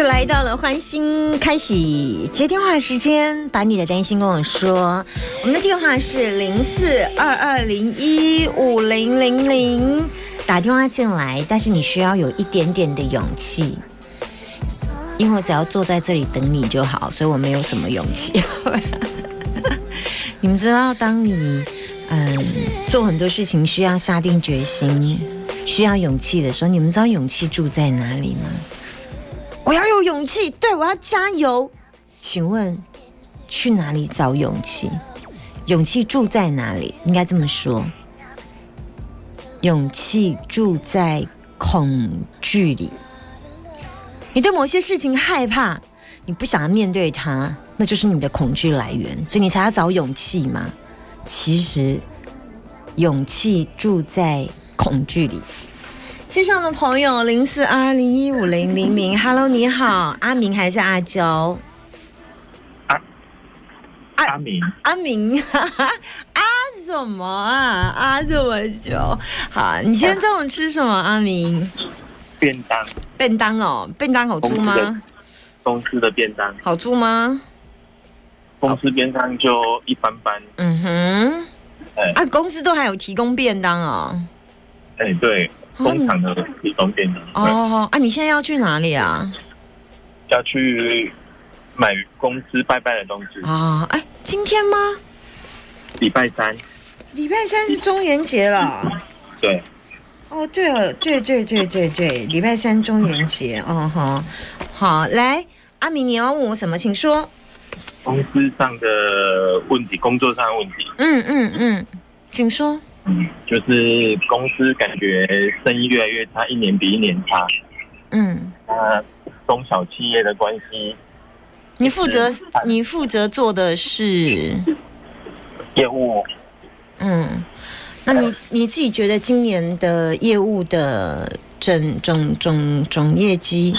又来到了欢欣开喜接电话时间，把你的担心跟我说。我们的电话是零四二二零一五零零零，打电话进来，但是你需要有一点点的勇气，因为我只要坐在这里等你就好，所以我没有什么勇气。你们知道，当你嗯做很多事情需要下定决心、需要勇气的时候，你们知道勇气住在哪里吗？我要有勇气，对我要加油。请问去哪里找勇气？勇气住在哪里？应该这么说，勇气住在恐惧里。你对某些事情害怕，你不想要面对它，那就是你的恐惧来源，所以你才要找勇气嘛。其实，勇气住在恐惧里。线上的朋友零四二零一五零零零，Hello，你好，阿明还是阿娇？阿阿明，阿明，阿 什么啊？阿这么久，好，你今天中午吃什么？阿明，便当，便当哦，便当好出吗？公司的便当好出吗？公司便当就一般般。嗯哼，啊，公司都还有提供便当哦。哎，对。工厂的提供便的哦啊！你现在要去哪里啊？要去买公司拜拜的东西啊！哎，今天吗？礼拜三。礼拜三是中元节了。对。哦，对了，对对对对对，礼拜三中元节。哦哈，好，来，阿明，你要问我什么？请说。公司上的问题，工作上的问题。嗯嗯嗯，请说。嗯，就是公司感觉生意越来越差，一年比一年差。嗯，那中小企业的关系，你负责你负责做的是业务。嗯，那你你自己觉得今年的业务的整总总总业绩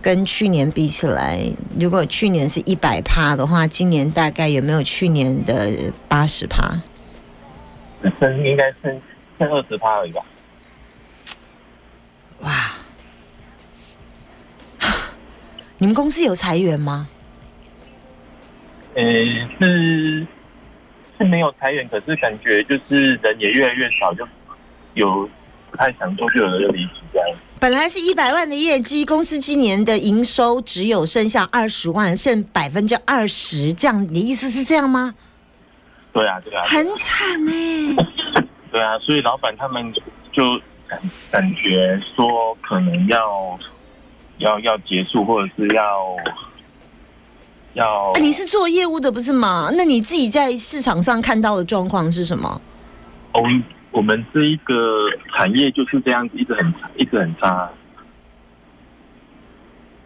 跟去年比起来，如果去年是一百趴的话，今年大概有没有去年的八十趴？剩应该剩剩二十趴而已吧。哇！你们公司有裁员吗？呃，是是没有裁员，可是感觉就是人也越来越少，就有不太想做，就有人就离职这样。本来是一百万的业绩，公司今年的营收只有剩下二十万，剩百分之二十，这样你的意思是这样吗？对啊，对啊，很惨呢。对啊，所以老板他们就感感觉说，可能要要要结束，或者是要要。你是做业务的不是吗？那你自己在市场上看到的状况是什么？我们我们这一个产业就是这样子，一直很一直很差。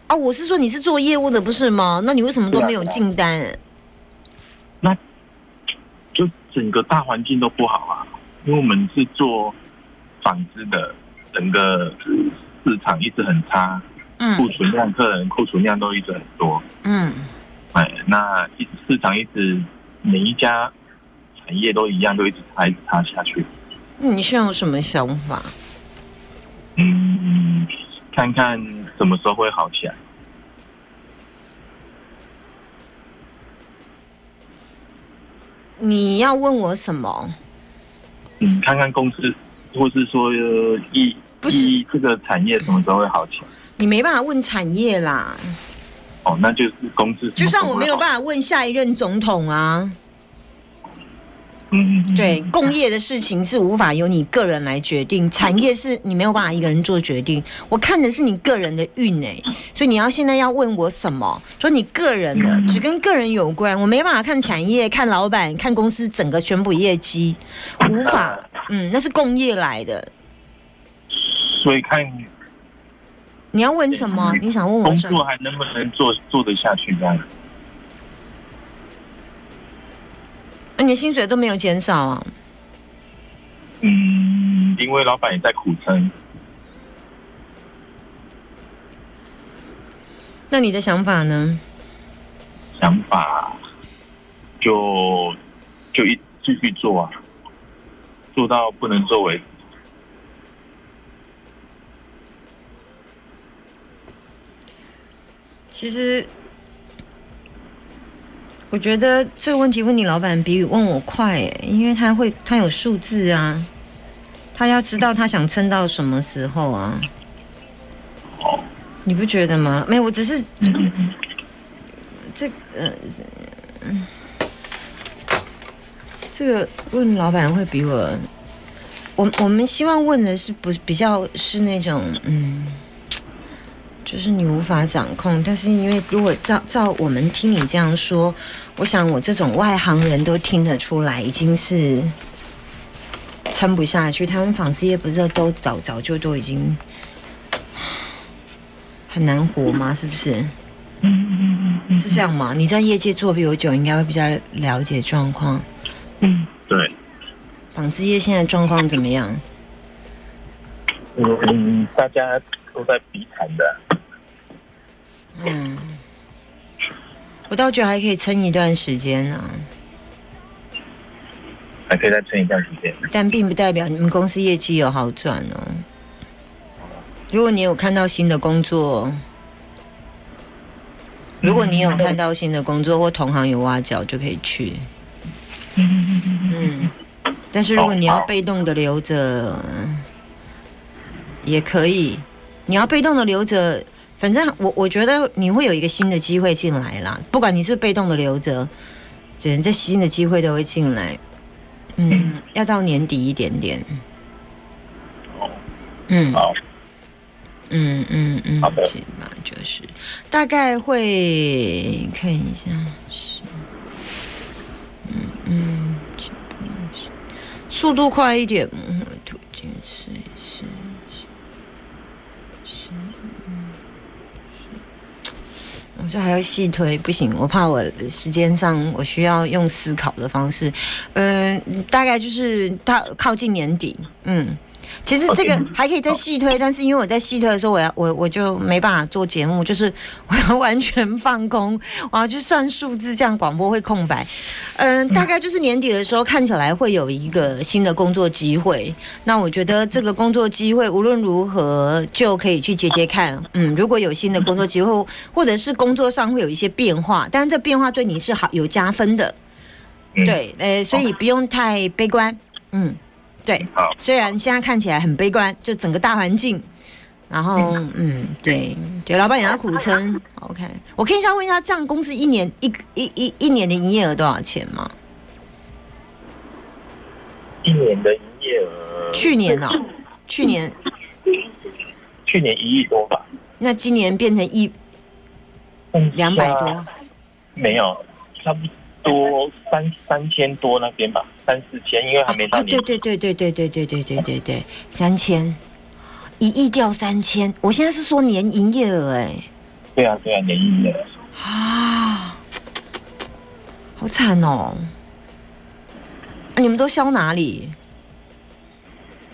啊，我是说你是做业务的不是吗？那你为什么都没有进单？那。整个大环境都不好啊，因为我们是做纺织的，整个市场一直很差，嗯，库存量、客人库存量都一直很多，嗯，哎，那一市场一直每一家产业都一样，都一直差，一直差下去。你现在有什么想法？嗯，看看什么时候会好起来。你要问我什么？嗯，看看公司，或是说一一这个产业什么时候会好起来？你没办法问产业啦。哦，那就是公司。就算我没有办法问下一任总统啊。嗯，对，工业的事情是无法由你个人来决定，产业是你没有办法一个人做决定。我看的是你个人的运哎，所以你要现在要问我什么？说你个人的，只跟个人有关，我没办法看产业、看老板、看公司整个全部业绩，无法。嗯，那是工业来的。所以看你要问什么？你想问我工作还能不能做做得下去这样？那你的薪水都没有减少啊？嗯，因为老板也在苦撑。那你的想法呢？想法就就一继续做啊，做到不能做为止。其实，我觉得这个问题问你老板比问我快，因为他会他有数字啊，他要知道他想撑到什么时候啊。你不觉得吗？没有，我只是这呃，这个问老板会比我，我我们希望问的是不比较是那种嗯，就是你无法掌控，但是因为如果照照我们听你这样说，我想我这种外行人都听得出来，已经是撑不下去。他们纺织业不是都早早就都已经。很难活吗？是不是？嗯嗯嗯是这样吗？你在业界做比我久，应该会比较了解状况。嗯，对。纺织业现在状况怎么样？嗯，大家都在比惨的。嗯，我倒觉得还可以撑一段时间呢。还可以再撑一段时间，但并不代表你们公司业绩有好转哦。如果你有看到新的工作，如果你有看到新的工作或同行有挖角，就可以去。嗯，但是如果你要被动的留着，也可以。你要被动的留着，反正我我觉得你会有一个新的机会进来啦。不管你是被动的留着，这这新的机会都会进来。嗯，要到年底一点点。嗯，好。嗯嗯嗯，好的，就是大概会看一下，是，嗯嗯，速度快一点，我这还要细推，不行，我怕我时间上我需要用思考的方式，嗯，大概就是到靠近年底，嗯。其实这个还可以再细推，但是因为我在细推的时候，我要我我就没办法做节目，就是 我要完全放空，我要去算数字，这样广播会空白。嗯，大概就是年底的时候，看起来会有一个新的工作机会。那我觉得这个工作机会无论如何就可以去接接看。嗯，如果有新的工作机会，或者是工作上会有一些变化，但是这变化对你是好有加分的。对，呃，所以不用太悲观。嗯。对，虽然现在看起来很悲观，就整个大环境，然后嗯，对对，老板也要苦撑。OK，我可以想问一下，这样公司一年一一一一年的营业额多少钱吗？一年的营业额？去年呢？去年？去年一亿多吧？那今年变成一两百多？没有，差不多三三千多那边吧。三四千，因为还没到年。对对对对对对对对对对对，三千，一亿掉三千。我现在是说年营业额哎。对啊对啊，年营业额。啊，好惨哦！你们都销哪里？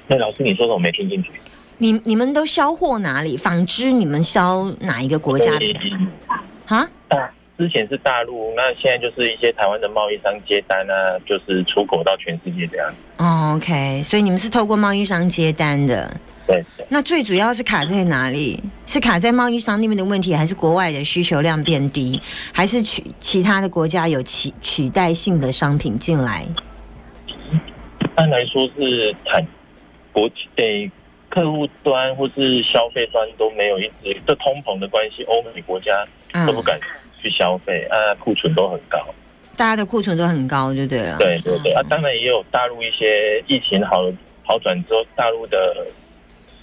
那老师，你说的我没听进去。你你们都销货哪里？纺织你们销哪一个国家的？啊？之前是大陆，那现在就是一些台湾的贸易商接单啊，就是出口到全世界这样。哦，OK，所以你们是透过贸易商接单的。对。那最主要是卡在哪里？是卡在贸易商那边的问题，还是国外的需求量变低，还是取其他的国家有取取代性的商品进来？一般来说是产国诶客户端或是消费端都没有一直这通膨的关系，欧美国家都不敢。去消费啊，库存都很高，大家的库存都很高，就对了。对对对啊，当然也有大陆一些疫情好好转之后，大陆的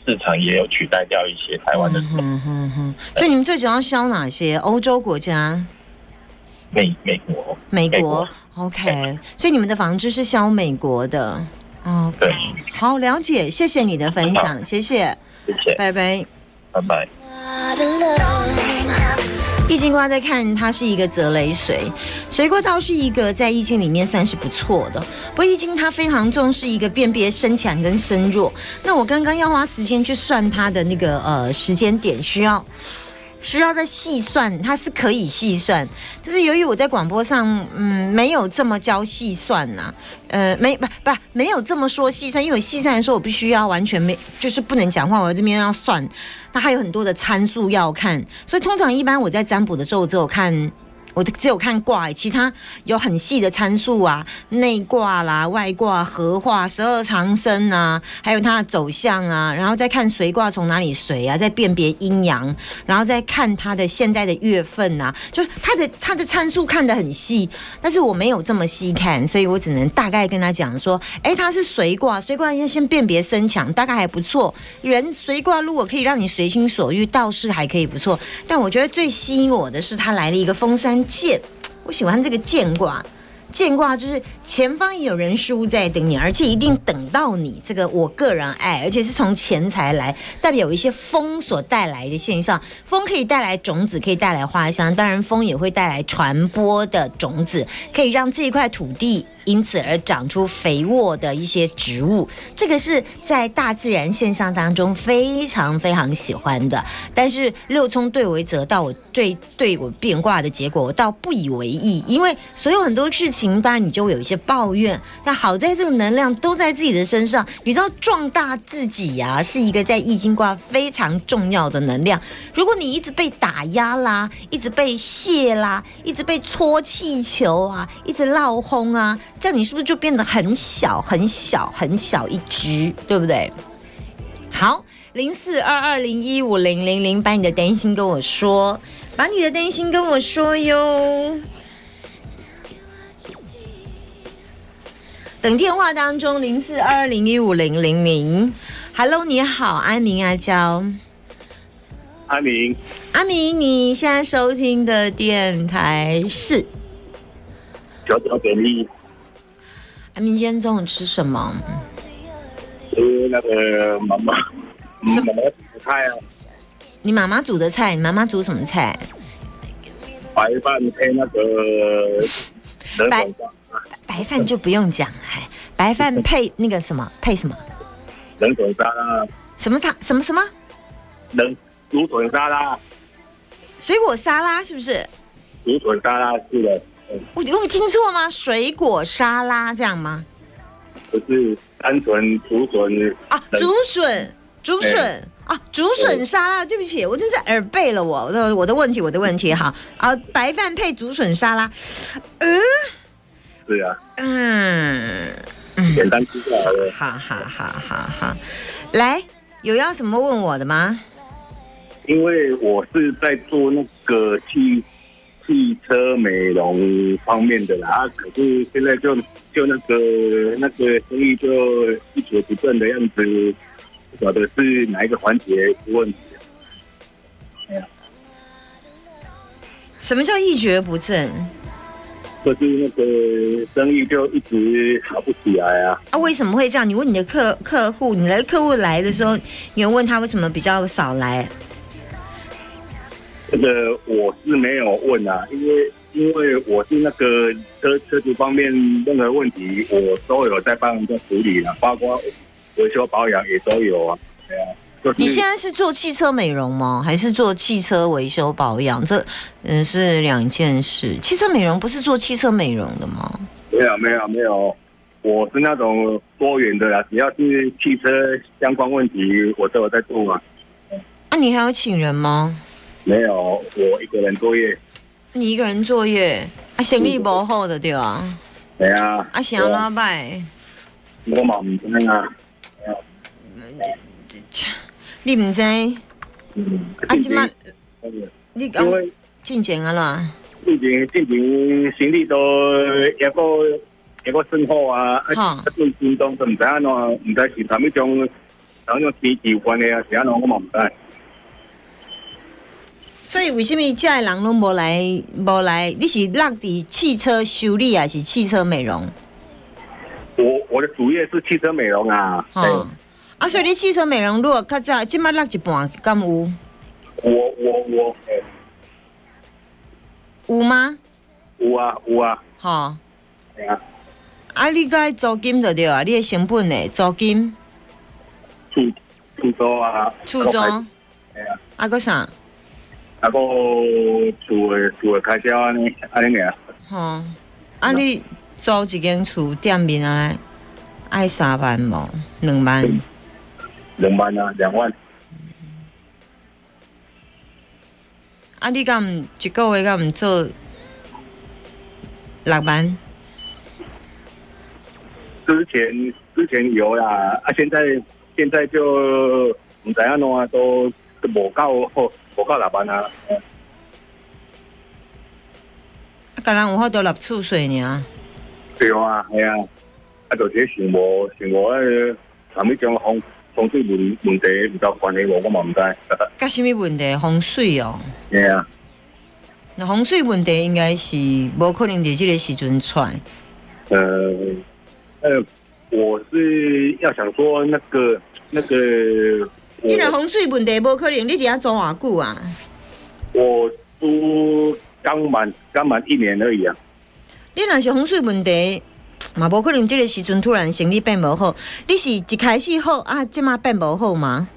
市场也有取代掉一些台湾的。嗯哼哼。所以你们最主要销哪些？欧洲国家？美美国？美国？OK。所以你们的房子是销美国的？OK。好，了解，谢谢你的分享，谢谢，谢谢，拜拜，拜拜。易经卦在看，它是一个泽雷水，水卦倒是一个在易经里面算是不错的。不过易经它非常重视一个辨别深强跟深弱。那我刚刚要花时间去算它的那个呃时间点，需要。需要再细算，它是可以细算，就是由于我在广播上，嗯，没有这么教细算呐，呃，没不不没有这么说细算，因为细算的时候我必须要完全没，就是不能讲话，我这边要算，那还有很多的参数要看，所以通常一般我在占卜的时候，我只有看。我只有看卦，其他有很细的参数啊，内卦啦、外卦、合化、十二长生啊，还有它的走向啊，然后再看随卦从哪里随啊，再辨别阴阳，然后再看它的现在的月份啊，就是它的它的参数看得很细，但是我没有这么细看，所以我只能大概跟他讲说，哎，它是随卦，随卦要先辨别身强，大概还不错。人随卦如果可以让你随心所欲，倒是还可以不错。但我觉得最吸引我的是，他来了一个封山。见，我喜欢这个见卦。见卦就是前方有人事物在等你，而且一定等到你。这个我个人爱，而且是从钱财来，代表有一些风所带来的现象。风可以带来种子，可以带来花香，当然风也会带来传播的种子，可以让这一块土地。因此而长出肥沃的一些植物，这个是在大自然现象当中非常非常喜欢的。但是六冲对为则到我对对我变卦的结果，我倒不以为意，因为所有很多事情，当然你就会有一些抱怨。但好在这个能量都在自己的身上，你知道壮大自己呀，是一个在易经卦非常重要的能量。如果你一直被打压啦，一直被卸啦，一直被搓气球啊，一直闹轰啊。这样你是不是就变得很小很小很小一只，对不对？好，零四二二零一五零零零，把你的担心跟我说，把你的担心跟我说哟。等电话当中，零四二二零一五零零零，Hello，你好，阿明阿娇，阿明，阿明，你现在收听的电台是九九点一。阿明，今天中午吃什么？吃那个妈妈妈妈煮的菜啊。你妈妈煮的菜？你妈妈煮什么菜？白饭配那个 白白饭就不用讲，哎，白饭配那个什么？配什么？冷水沙拉。什么沙？什么什么？冷竹笋沙拉。水果沙拉是不是？竹笋沙拉是的。我我有听错吗？水果沙拉这样吗？不是单纯竹笋啊，竹笋，竹笋啊，竹笋沙拉。对不起，我真是耳背了，我我的我的问题，我的问题哈啊，白饭配竹笋沙拉，嗯，对啊，嗯，简单吃就好了，好好好好好，来，有要什么问我的吗？因为我是在做那个去。汽车美容方面的啦，啊，可是现在就就那个那个生意就一蹶不振的样子，不晓得是哪一个环节出问题。哎呀，什么叫一蹶不振？就是那个生意就一直好不起来啊。啊，为什么会这样？你问你的客客户，你的客户来的时候，你问他为什么比较少来？这个我是没有问啊，因为因为我是那个车车子方面任何问题，我都有在帮人家处理了，包括维修保养也都有啊。对啊，你现在是做汽车美容吗？还是做汽车维修保养？这嗯是两件事。汽车美容不是做汽车美容的吗？没有没有没有，我是那种多元的啦，只要是汽车相关问题，我都有在做啊。那你还要请人吗？没有，我一个人作业。你一个人作业，啊，生意不好的对吧？对啊。啊，想拉拜。我嘛唔知啊。你唔知？嗯。啊，即马，你讲进前啊啦。进前进前，生意都一个一个生好啊，啊，最近都唔知安怎，唔知是啥物种，啥物种天气有关的啊，是安怎我嘛唔知。所以为什么这的人拢无来无来？你是落伫汽车修理还是汽车美容？我我的主业是汽车美容啊。哦，啊，所以你汽车美容如果较早，即摆落一半敢有？我我我，有吗？有啊有啊，吼，系啊，啊，你该租金就对啊，你的成本呢？租金、厝厝租啊，厝租，系啊，啊个啥？啊个厝的厝的开销安尼安尼尔，吼，啊你租一间厝店面啊，爱三万无？两万？两万啊，两万，啊你敢毋一个月敢毋做六万？之前之前有啦，啊现在现在就唔知影喏，都都无够无够六万啊，啊，甲人有法度纳厝税尔。对啊，系啊，啊就这想无想无迄啥物种风风水问问题唔有关系无，我嘛唔知，甲什物问题？风水哦。系啊。那风水问题应该是无可能伫即个时阵出来。呃呃，我是要想说那个那个，你若风水问题无可能，你伫遐租偌久啊？我租刚满刚满一年而已啊。你若是风水问题，嘛无可能即个时阵突然生理变无好。你是一开始好啊，即马变无好吗？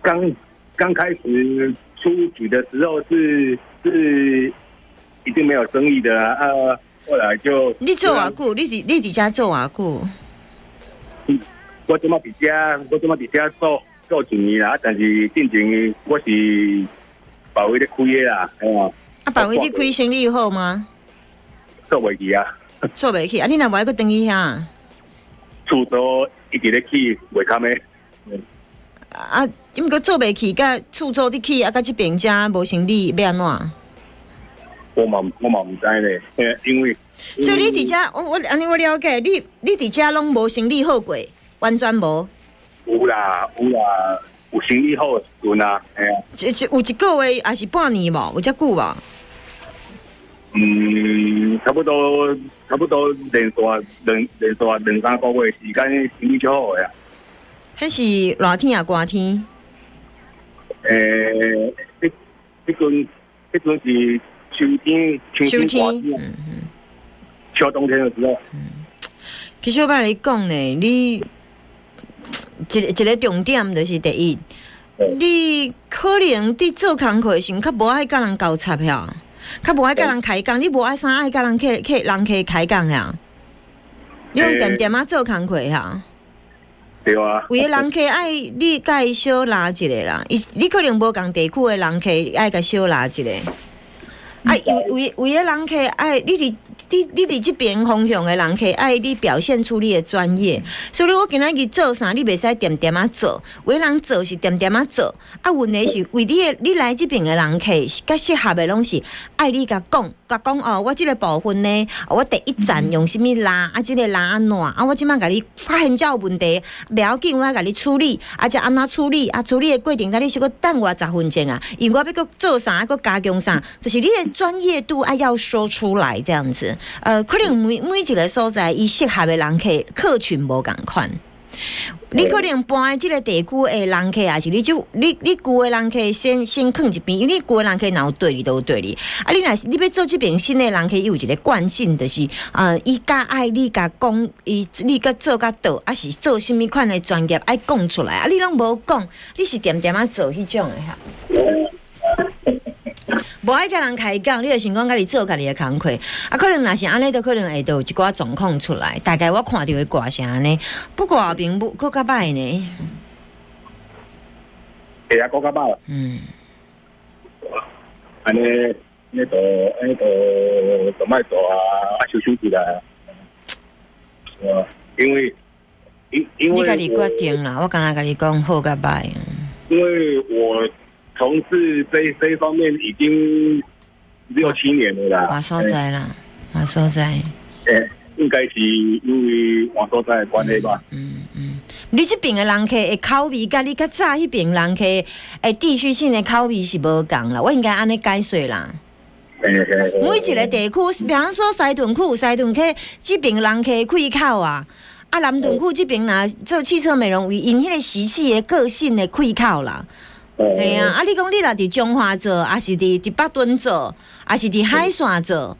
刚刚开始出局的时候是是一定没有生意的啊，啊后来就你做偌久？你是你伫家做偌久？我即马伫遮，我即马伫遮做做一年啦，但是进前我是保卫咧开的啦，哎呀，啊，别位你开生意好吗？做袂起啊，做袂起啊！你若无爱搁等伊遐？厝租一直咧起袂堪的。啊，因为佮做袂起，甲厝租伫起，啊，甲即边遮无生意，要安怎？我嘛我嘛毋知咧，嘿因为所以你伫遮，我我安尼我了解，你你伫遮拢无生理好过，完全无。有啦有啦，有生意好的时阵啊，嘿啊，一一有一个月还是半年无？有遮久无？嗯，差不多差不多连续两连续两三个月时间生意就好的啊。迄是热天啊，寒天？诶，迄迄阵迄阵是秋天，秋天寒天啊嗯嗯。秋冬天的时候，其实我捌你讲呢，你一个一个重点就是第一，你可能伫做工课时候较无爱甲人交叉呀，较无爱甲人开讲，你无爱啥爱甲人客客人客开讲呀。你用点点啊做工课呀，对啊，有的人客爱你甲伊小拉一个啦，伊你可能无共地区的人客爱甲小拉一个。啊，有有有的人客爱你伫你你伫即边方向的人客爱你表现出你的专业，所以我今仔日做啥，你袂使点点啊做，有的人做是点点啊做，啊，问题是为你的你来即边的人客，较适合的拢是爱你甲讲，甲讲哦，我即个部分呢，哦我第一站用什物拉，啊，即、个拉安怎，啊，我即摆甲你发现遮有问题，袂要紧，我甲你处理，啊，则安怎处理，啊，处理的过程，甲你小可等我十分钟啊，因为我要搁做啥，搁加强啥，就是你的专业度啊要说出来这样子，呃，可能每每一个所在，伊适合的人客客群无共款。你可能搬的即个地区的人客，也是你就你你旧的人客先先放一边，因为你旧的人客若有对你都有对你。啊，你若是你要做即边新的人客，伊有一个惯性，就是呃，伊甲爱你甲讲，伊你甲做甲倒，啊是做什物款的专业爱讲出来，啊你拢无讲，你是点点啊做迄种的哈。无爱甲人开讲，你就想讲家己做家己的工课，啊，可能若是安尼，都可能会都有一寡状况出来。大概我看到的挂是安尼，不过并不搁较歹呢。嗯，安尼卖做啊，因为因因为你家己我决定啦，我刚才甲你讲好甲歹。因为我从事这这一方面已经六七年了啦。我所在啦，我所在。诶，应该是因为我所在的关系吧。嗯嗯，你这边的人客的口味，甲你较早迄边人客诶地区性的口味是无共啦。我应该安尼解释啦。每一个地区，比方说西屯区有西屯区这边人客开口啊，啊南屯区这边若做汽车美容院，因迄个习气的个性的开口啦。系啊，啊，你讲你若伫中华做，啊是伫伫北屯做，啊是伫海线做，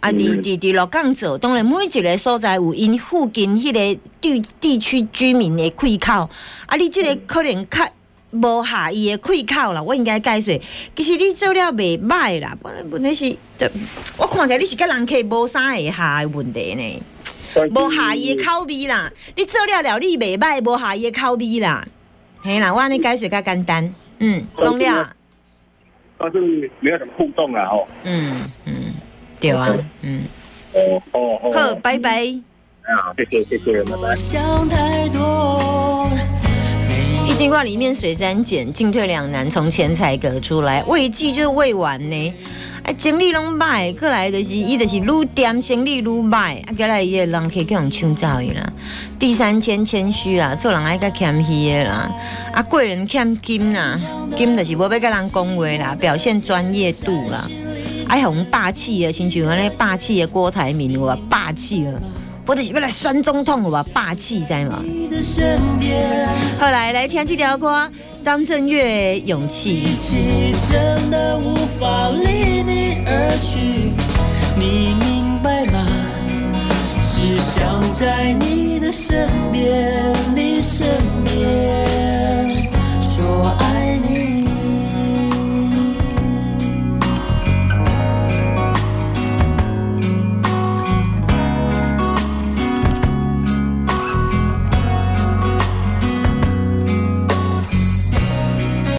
啊，伫伫伫鹿港做，当然每一个所在有因附近迄个地地区居民的开口，啊，你即个可能较无下伊的开口啦，我应该解释，其实你做了袂歹啦，本来问题是，我看起来你是甲人客无啥会下的问题呢，无下伊的口味啦，你做了了你袂歹，无下伊的口味啦，嘿啦，我安尼解释较简单。嗯，懂了。但是没有什么互动啊，吼。嗯嗯，对啊，嗯。哦哦哦。好，拜拜。啊，谢谢谢谢，拜拜。易经卦里面水三减，进退两难，从钱财阁出来，未济就是未完呢。啊，精力拢歹，过来就是伊就是愈掂生理愈歹，啊，过来伊个人可以叫人抢走伊啦。第三谦谦虚啊，做人爱较谦虚的啦。啊，贵人欠金呐，金就是无要甲人讲话啦，表现专业度啦。爱红霸气的，亲像安尼霸气的郭台铭有啊，霸气了。我就是要来选总统了吧，霸气在嘛？后来来听这条歌，张震岳勇气。只想在你的身边，你身边。